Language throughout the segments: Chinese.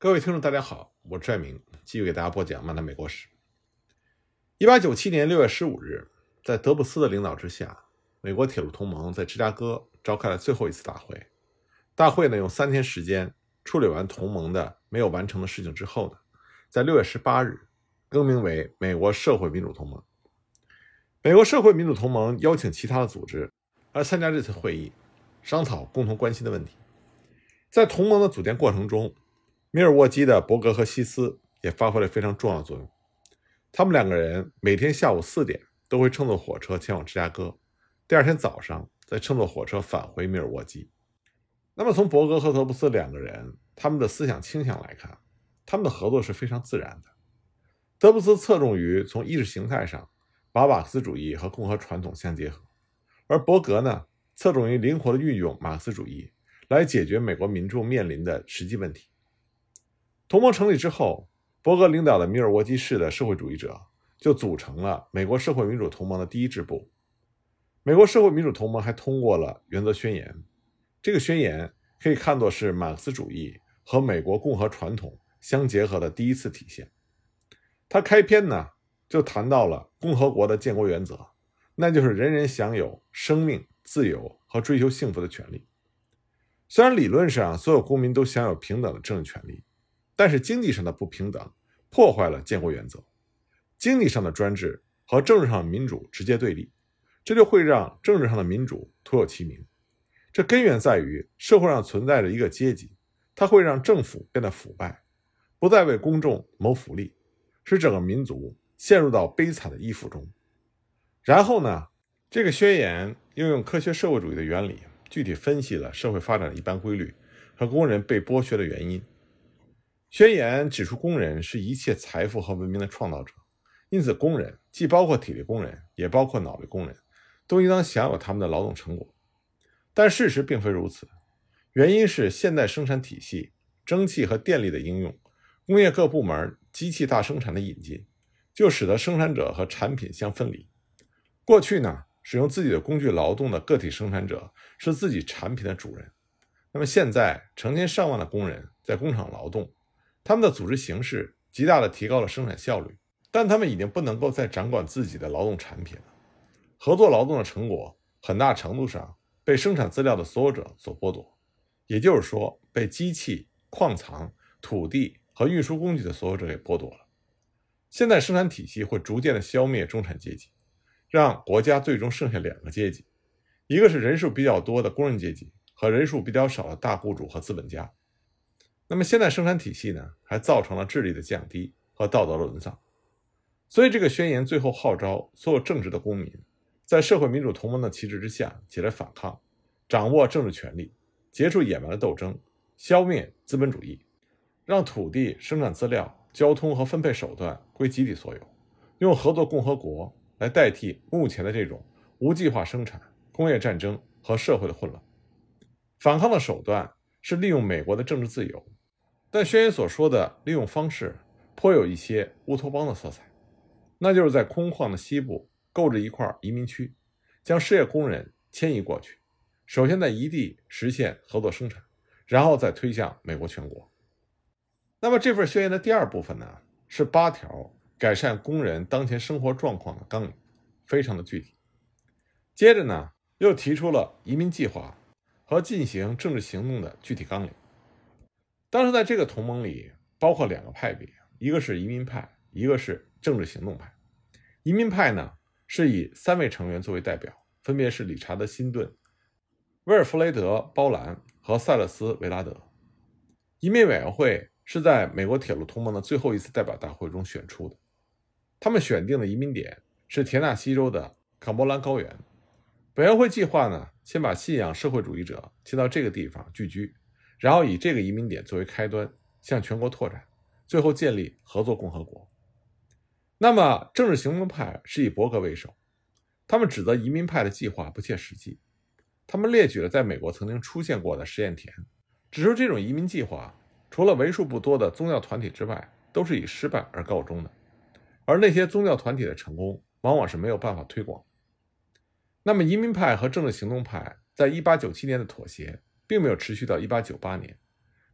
各位听众，大家好，我是拽明，继续给大家播讲《漫谈美国史》。一八九七年六月十五日，在德布斯的领导之下，美国铁路同盟在芝加哥召开了最后一次大会。大会呢，用三天时间处理完同盟的没有完成的事情之后呢，在六月十八日更名为美国社会民主同盟。美国社会民主同盟邀请其他的组织来参加这次会议，商讨共同关心的问题。在同盟的组建过程中，米尔沃基的伯格和西斯也发挥了非常重要的作用。他们两个人每天下午四点都会乘坐火车前往芝加哥，第二天早上再乘坐火车返回米尔沃基。那么，从伯格和德布斯两个人他们的思想倾向来看，他们的合作是非常自然的。德布斯侧重于从意识形态上把马克思主义和共和传统相结合，而伯格呢，侧重于灵活的运用马克思主义来解决美国民众面临的实际问题。同盟成立之后，伯格领导的米尔沃基市的社会主义者就组成了美国社会民主同盟的第一支部。美国社会民主同盟还通过了原则宣言，这个宣言可以看作是马克思主义和美国共和传统相结合的第一次体现。他开篇呢就谈到了共和国的建国原则，那就是人人享有生命、自由和追求幸福的权利。虽然理论上所有公民都享有平等的政治权利。但是经济上的不平等破坏了建国原则，经济上的专制和政治上的民主直接对立，这就会让政治上的民主徒有其名。这根源在于社会上存在着一个阶级，它会让政府变得腐败，不再为公众谋福利，使整个民族陷入到悲惨的依附中。然后呢，这个宣言应用科学社会主义的原理，具体分析了社会发展的一般规律和工人被剥削的原因。宣言指出，工人是一切财富和文明的创造者，因此，工人既包括体力工人，也包括脑力工人，都应当享有他们的劳动成果。但事实并非如此，原因是现代生产体系、蒸汽和电力的应用、工业各部门机器大生产的引进，就使得生产者和产品相分离。过去呢，使用自己的工具劳动的个体生产者是自己产品的主人，那么现在，成千上万的工人在工厂劳动。他们的组织形式极大地提高了生产效率，但他们已经不能够再掌管自己的劳动产品了。合作劳动的成果很大程度上被生产资料的所有者所剥夺，也就是说，被机器、矿藏、土地和运输工具的所有者给剥夺了。现在生产体系会逐渐地消灭中产阶级，让国家最终剩下两个阶级：一个是人数比较多的工人阶级，和人数比较少的大雇主和资本家。那么现在生产体系呢，还造成了智力的降低和道德的沦丧，所以这个宣言最后号召所有正直的公民，在社会民主同盟的旗帜之下起来反抗，掌握政治权力，结束野蛮的斗争，消灭资本主义，让土地、生产资料、交通和分配手段归集体所有，用合作共和国来代替目前的这种无计划生产、工业战争和社会的混乱。反抗的手段是利用美国的政治自由。但宣言所说的利用方式颇有一些乌托邦的色彩，那就是在空旷的西部购置一块移民区，将失业工人迁移过去，首先在一地实现合作生产，然后再推向美国全国。那么这份宣言的第二部分呢，是八条改善工人当前生活状况的纲领，非常的具体。接着呢，又提出了移民计划和进行政治行动的具体纲领。当时在这个同盟里，包括两个派别，一个是移民派，一个是政治行动派。移民派呢，是以三位成员作为代表，分别是理查德·辛顿、威尔弗雷德·包兰和塞勒斯·维拉德。移民委员会是在美国铁路同盟的最后一次代表大会中选出的。他们选定的移民点是田纳西州的坎伯兰高原。委员会计划呢，先把信仰社会主义者迁到这个地方聚居。然后以这个移民点作为开端，向全国拓展，最后建立合作共和国。那么，政治行动派是以伯格为首，他们指责移民派的计划不切实际。他们列举了在美国曾经出现过的实验田，指出这种移民计划除了为数不多的宗教团体之外，都是以失败而告终的。而那些宗教团体的成功，往往是没有办法推广。那么，移民派和政治行动派在一八九七年的妥协。并没有持续到一八九八年，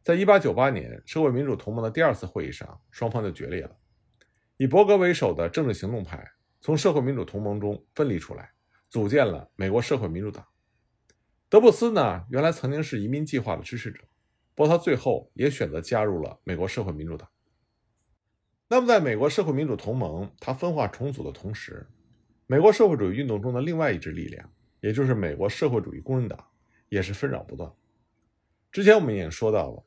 在1898年社会民主同盟的第二次会议上，双方就决裂了。以伯格为首的政治行动派从社会民主同盟中分离出来，组建了美国社会民主党。德布斯呢，原来曾经是移民计划的支持者，不过他最后也选择加入了美国社会民主党。那么，在美国社会民主同盟它分化重组的同时，美国社会主义运动中的另外一支力量，也就是美国社会主义工人党，也是纷扰不断。之前我们已经说到了，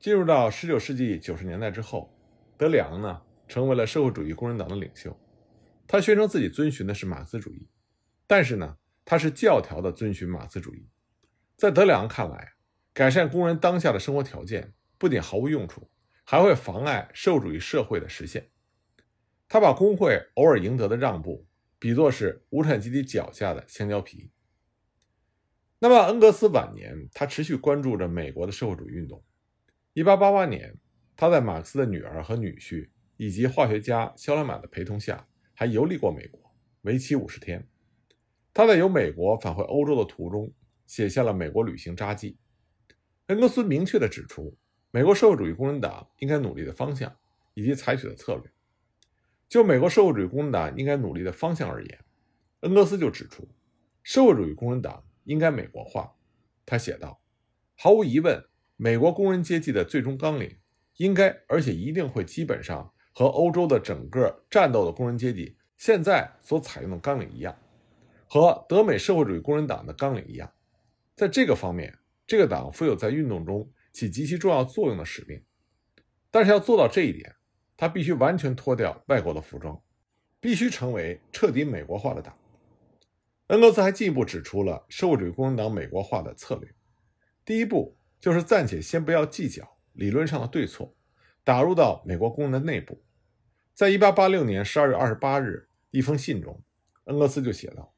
进入到19世纪90年代之后，德里昂呢成为了社会主义工人党的领袖。他宣称自己遵循的是马克思主义，但是呢，他是教条的遵循马克思主义。在德里昂看来，改善工人当下的生活条件不仅毫无用处。还会妨碍社会主义社会的实现。他把工会偶尔赢得的让步比作是无产阶级脚下的香蕉皮。那么，恩格斯晚年，他持续关注着美国的社会主义运动。1888年，他在马克思的女儿和女婿以及化学家肖拉满的陪同下，还游历过美国，为期五十天。他在由美国返回欧洲的途中，写下了美国旅行札记。恩格斯明确地指出。美国社会主义工人党应该努力的方向以及采取的策略，就美国社会主义工人党应该努力的方向而言，恩格斯就指出，社会主义工人党应该美国化。他写道：“毫无疑问，美国工人阶级的最终纲领应该而且一定会基本上和欧洲的整个战斗的工人阶级现在所采用的纲领一样，和德美社会主义工人党的纲领一样。在这个方面，这个党负有在运动中。”起极其重要作用的使命，但是要做到这一点，他必须完全脱掉外国的服装，必须成为彻底美国化的党。恩格斯还进一步指出了社会主义工人党美国化的策略：第一步就是暂且先不要计较理论上的对错，打入到美国工人的内部。在一八八六年十二月二十八日一封信中，恩格斯就写道：“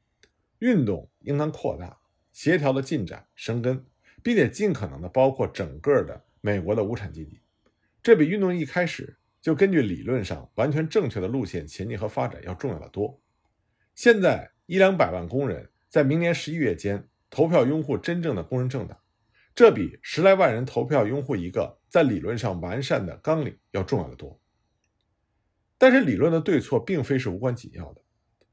运动应当扩大、协调的进展、生根。”并且尽可能的包括整个的美国的无产阶级，这比运动一开始就根据理论上完全正确的路线前进和发展要重要的多。现在一两百万工人在明年十一月间投票拥护真正的工人政党，这比十来万人投票拥护一个在理论上完善的纲领要重要的多。但是理论的对错并非是无关紧要的。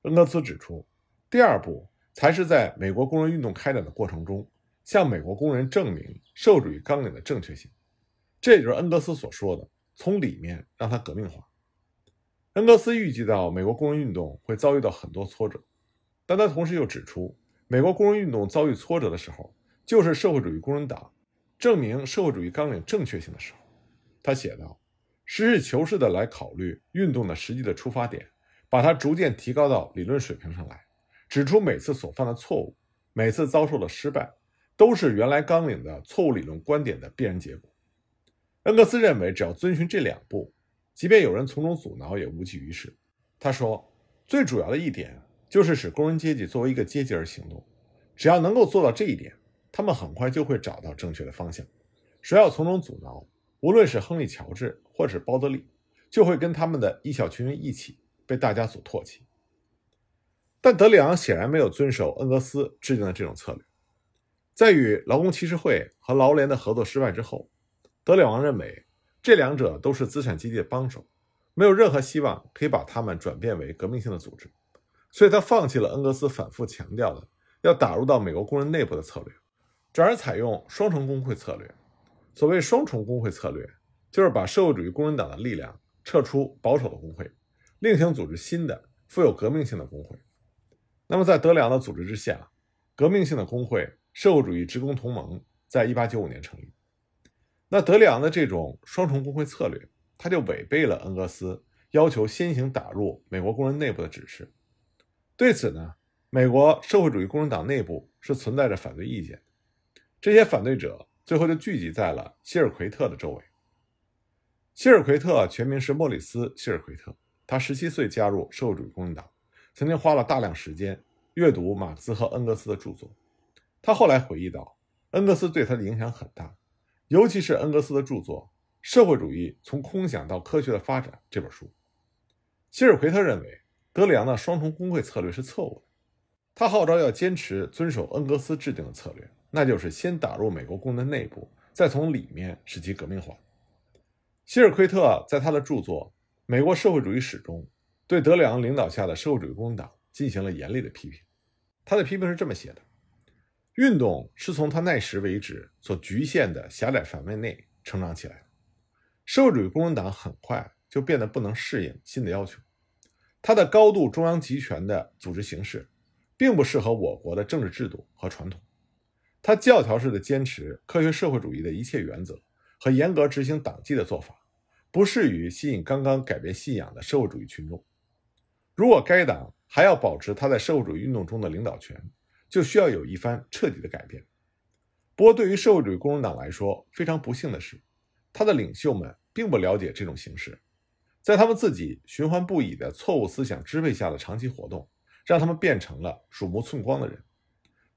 恩格斯指出，第二步才是在美国工人运动开展的过程中。向美国工人证明社会主义纲领的正确性，这也就是恩格斯所说的从里面让它革命化。恩格斯预计到美国工人运动会遭遇到很多挫折，但他同时又指出，美国工人运动遭遇挫折的时候，就是社会主义工人党证明社会主义纲领正确性的时候。他写道：“实事求是的来考虑运动的实际的出发点，把它逐渐提高到理论水平上来，指出每次所犯的错误，每次遭受的失败。”都是原来纲领的错误理论观点的必然结果。恩格斯认为，只要遵循这两步，即便有人从中阻挠，也无济于事。他说，最主要的一点就是使工人阶级作为一个阶级而行动。只要能够做到这一点，他们很快就会找到正确的方向。谁要从中阻挠，无论是亨利·乔治或是包德利，就会跟他们的一小群人一起被大家所唾弃。但德里昂显然没有遵守恩格斯制定的这种策略。在与劳工骑士会和劳联的合作失败之后，德里昂认为这两者都是资产阶级的帮手，没有任何希望可以把他们转变为革命性的组织，所以他放弃了恩格斯反复强调的要打入到美国工人内部的策略，转而采用双重工会策略。所谓双重工会策略，就是把社会主义工人党的力量撤出保守的工会，另行组织新的富有革命性的工会。那么，在德里昂的组织之下，革命性的工会。社会主义职工同盟在1895年成立。那德里昂的这种双重工会策略，他就违背了恩格斯要求先行打入美国工人内部的指示。对此呢，美国社会主义工人党内部是存在着反对意见。这些反对者最后就聚集在了希尔奎特的周围。希尔奎特全名是莫里斯·希尔奎特，他17岁加入社会主义工人党，曾经花了大量时间阅读马克思和恩格斯的著作。他后来回忆道：“恩格斯对他的影响很大，尤其是恩格斯的著作《社会主义从空想到科学的发展》这本书。”希尔奎特认为德里昂的双重工会策略是错误的，他号召要坚持遵守恩格斯制定的策略，那就是先打入美国工人内部，再从里面使其革命化。希尔奎特在他的著作《美国社会主义史》中，对德里昂领导下的社会主义工人党进行了严厉的批评。他的批评是这么写的：运动是从他那时为止所局限的狭窄范围内成长起来的。社会主义工人党很快就变得不能适应新的要求。它的高度中央集权的组织形式，并不适合我国的政治制度和传统。它教条式的坚持科学社会主义的一切原则和严格执行党纪的做法，不适于吸引刚刚改变信仰的社会主义群众。如果该党还要保持他在社会主义运动中的领导权，就需要有一番彻底的改变。不过，对于社会主义工人党来说，非常不幸的是，他的领袖们并不了解这种形式。在他们自己循环不已的错误思想支配下的长期活动，让他们变成了鼠目寸光的人。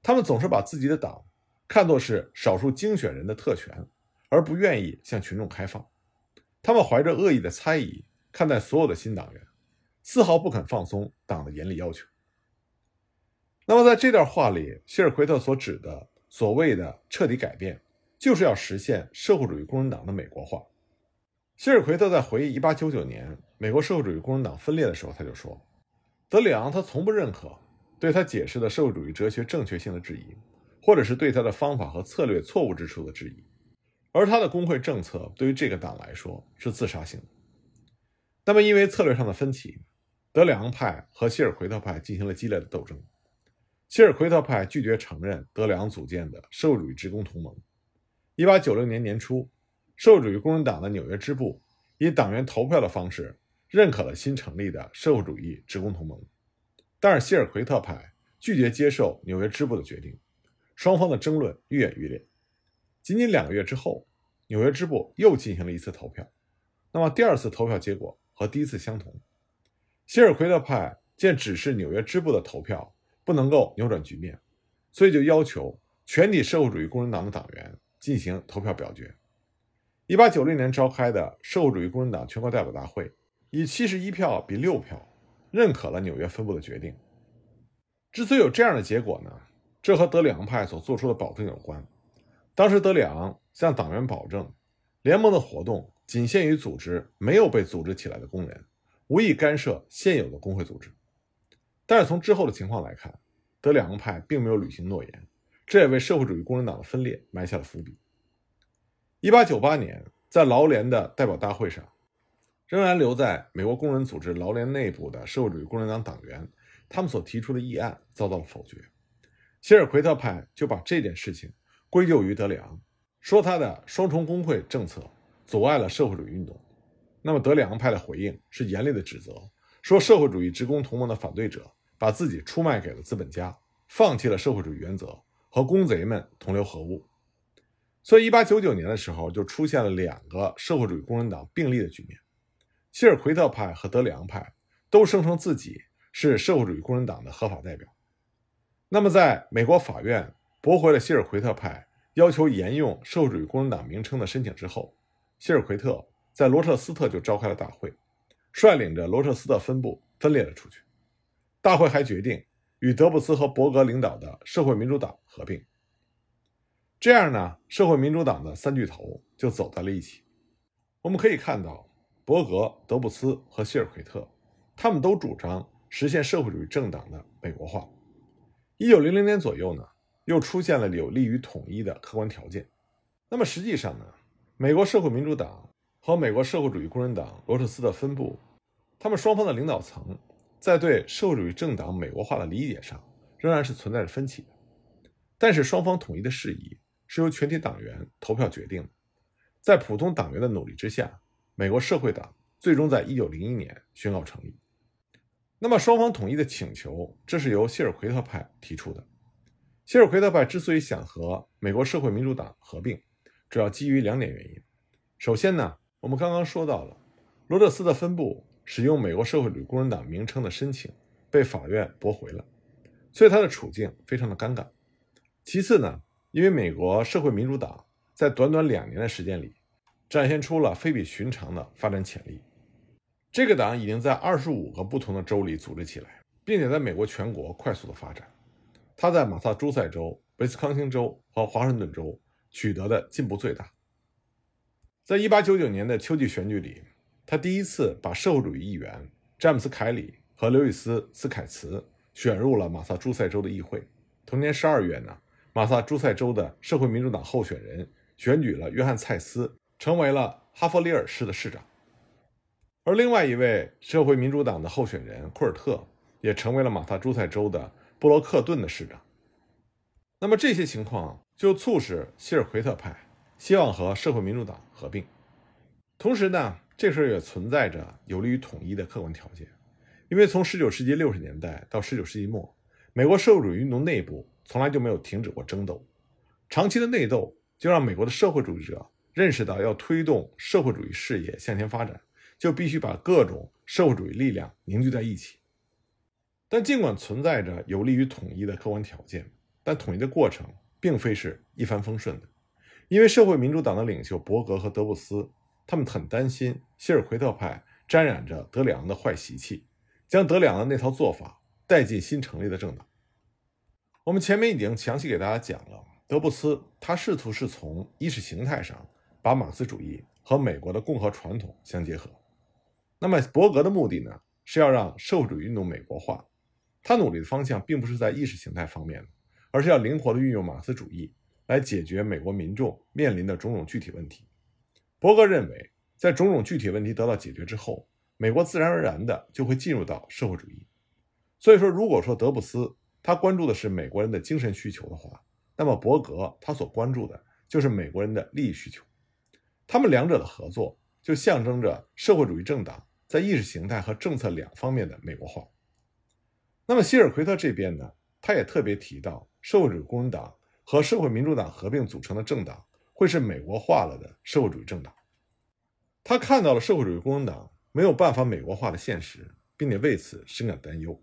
他们总是把自己的党看作是少数精选人的特权，而不愿意向群众开放。他们怀着恶意的猜疑看待所有的新党员，丝毫不肯放松党的严厉要求。那么，在这段话里，希尔奎特所指的所谓的彻底改变，就是要实现社会主义工人党的美国化。希尔奎特在回忆1899年美国社会主义工人党分裂的时候，他就说：“德里昂他从不认可对他解释的社会主义哲学正确性的质疑，或者是对他的方法和策略错误之处的质疑。而他的工会政策对于这个党来说是自杀性的。那么，因为策略上的分歧，德里昂派和希尔奎特派进行了激烈的斗争。希尔奎特派拒绝承认德里昂组建的社会主义职工同盟。1896年年初。社会主义工人党的纽约支部以党员投票的方式认可了新成立的社会主义职工同盟，但是希尔奎特派拒绝接受纽约支部的决定，双方的争论愈演愈烈。仅仅两个月之后，纽约支部又进行了一次投票，那么第二次投票结果和第一次相同。希尔奎特派见指示纽约支部的投票不能够扭转局面，所以就要求全体社会主义工人党的党员进行投票表决。一八九六年召开的社会主义工人党全国代表大会，以七十一票比六票，认可了纽约分部的决定。之所以有这样的结果呢，这和德里昂派所做出的保证有关。当时德里昂向党员保证，联盟的活动仅限于组织没有被组织起来的工人，无意干涉现有的工会组织。但是从之后的情况来看，德里昂派并没有履行诺言，这也为社会主义工人党的分裂埋下了伏笔。一八九八年，在劳联的代表大会上，仍然留在美国工人组织劳联内部的社会主义工人党党员，他们所提出的议案遭到了否决。希尔奎特派就把这件事情归咎于德里昂，说他的双重工会政策阻碍了社会主义运动。那么德里昂派的回应是严厉的指责，说社会主义职工同盟的反对者把自己出卖给了资本家，放弃了社会主义原则，和工贼们同流合污。所以，一八九九年的时候，就出现了两个社会主义工人党并立的局面。希尔奎特派和德里昂派都声称自己是社会主义工人党的合法代表。那么，在美国法院驳回了希尔奎特派要求沿用社会主义工人党名称的申请之后，希尔奎特在罗彻斯特就召开了大会，率领着罗彻斯特分部分裂了出去。大会还决定与德布斯和伯格领导的社会民主党合并。这样呢，社会民主党的三巨头就走在了一起。我们可以看到，伯格、德布斯和希尔奎特，他们都主张实现社会主义政党的美国化。一九零零年左右呢，又出现了有利于统一的客观条件。那么实际上呢，美国社会民主党和美国社会主义工人党罗彻斯的分部，他们双方的领导层在对社会主义政党美国化的理解上，仍然是存在着分歧的。但是双方统一的事宜。是由全体党员投票决定的。在普通党员的努力之下，美国社会党最终在1901年宣告成立。那么，双方统一的请求，这是由谢尔奎特派提出的。谢尔奎特派之所以想和美国社会民主党合并，主要基于两点原因。首先呢，我们刚刚说到了罗特斯的分部使用美国社会主义工人党名称的申请被法院驳回了，所以他的处境非常的尴尬。其次呢，因为美国社会民主党在短短两年的时间里，展现出了非比寻常的发展潜力。这个党已经在二十五个不同的州里组织起来，并且在美国全国快速的发展。它在马萨诸塞州、威斯康星州和华盛顿州取得的进步最大。在一八九九年的秋季选举里，他第一次把社会主义议员詹姆斯·凯里和刘易斯·斯凯茨选入了马萨诸塞州的议会。同年十二月呢，马萨诸塞州的社会民主党候选人选举了约翰·蔡斯，成为了哈弗里尔市的市长。而另外一位社会民主党的候选人库尔特也成为了马萨诸塞州的布洛克顿的市长。那么这些情况就促使希尔奎特派。希望和社会民主党合并，同时呢，这事也存在着有利于统一的客观条件，因为从19世纪60年代到19世纪末，美国社会主义运动内部从来就没有停止过争斗，长期的内斗就让美国的社会主义者认识到，要推动社会主义事业向前发展，就必须把各种社会主义力量凝聚在一起。但尽管存在着有利于统一的客观条件，但统一的过程并非是一帆风顺的。因为社会民主党的领袖伯格和德布斯，他们很担心希尔奎特派沾染着德里昂的坏习气，将德里昂的那套做法带进新成立的政党。我们前面已经详细给大家讲了，德布斯他试图是从意识形态上把马克思主义和美国的共和传统相结合。那么伯格的目的呢，是要让社会主义运动美国化。他努力的方向并不是在意识形态方面，而是要灵活的运用马克思主义。来解决美国民众面临的种种具体问题。伯格认为，在种种具体问题得到解决之后，美国自然而然的就会进入到社会主义。所以说，如果说德布斯他关注的是美国人的精神需求的话，那么伯格他所关注的就是美国人的利益需求。他们两者的合作，就象征着社会主义政党在意识形态和政策两方面的美国化。那么希尔奎特这边呢，他也特别提到社会主义工人党。和社会民主党合并组成的政党会是美国化了的社会主义政党。他看到了社会主义工人党没有办法美国化的现实，并且为此深感担忧。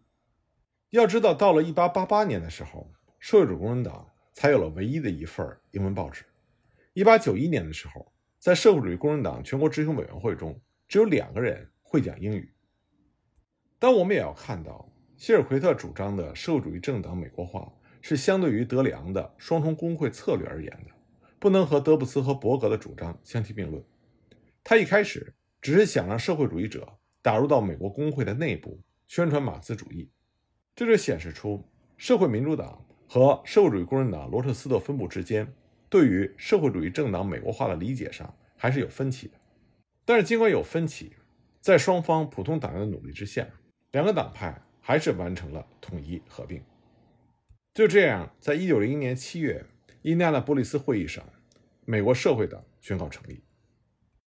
要知道，到了1888年的时候，社会主义工人党才有了唯一的一份英文报纸。1891年的时候，在社会主义工人党全国执行委员会中，只有两个人会讲英语。但我们也要看到，希尔奎特主张的社会主义政党美国化。是相对于德里昂的双重工会策略而言的，不能和德布斯和伯格的主张相提并论。他一开始只是想让社会主义者打入到美国工会的内部，宣传马克思主义，这就显示出社会民主党和社会主义工人党罗特斯特分部之间对于社会主义政党美国化的理解上还是有分歧的。但是尽管有分歧，在双方普通党员的努力之下，两个党派还是完成了统一合并。就这样，在一九零一年七月，印第安纳波利斯会议上，美国社会党宣告成立。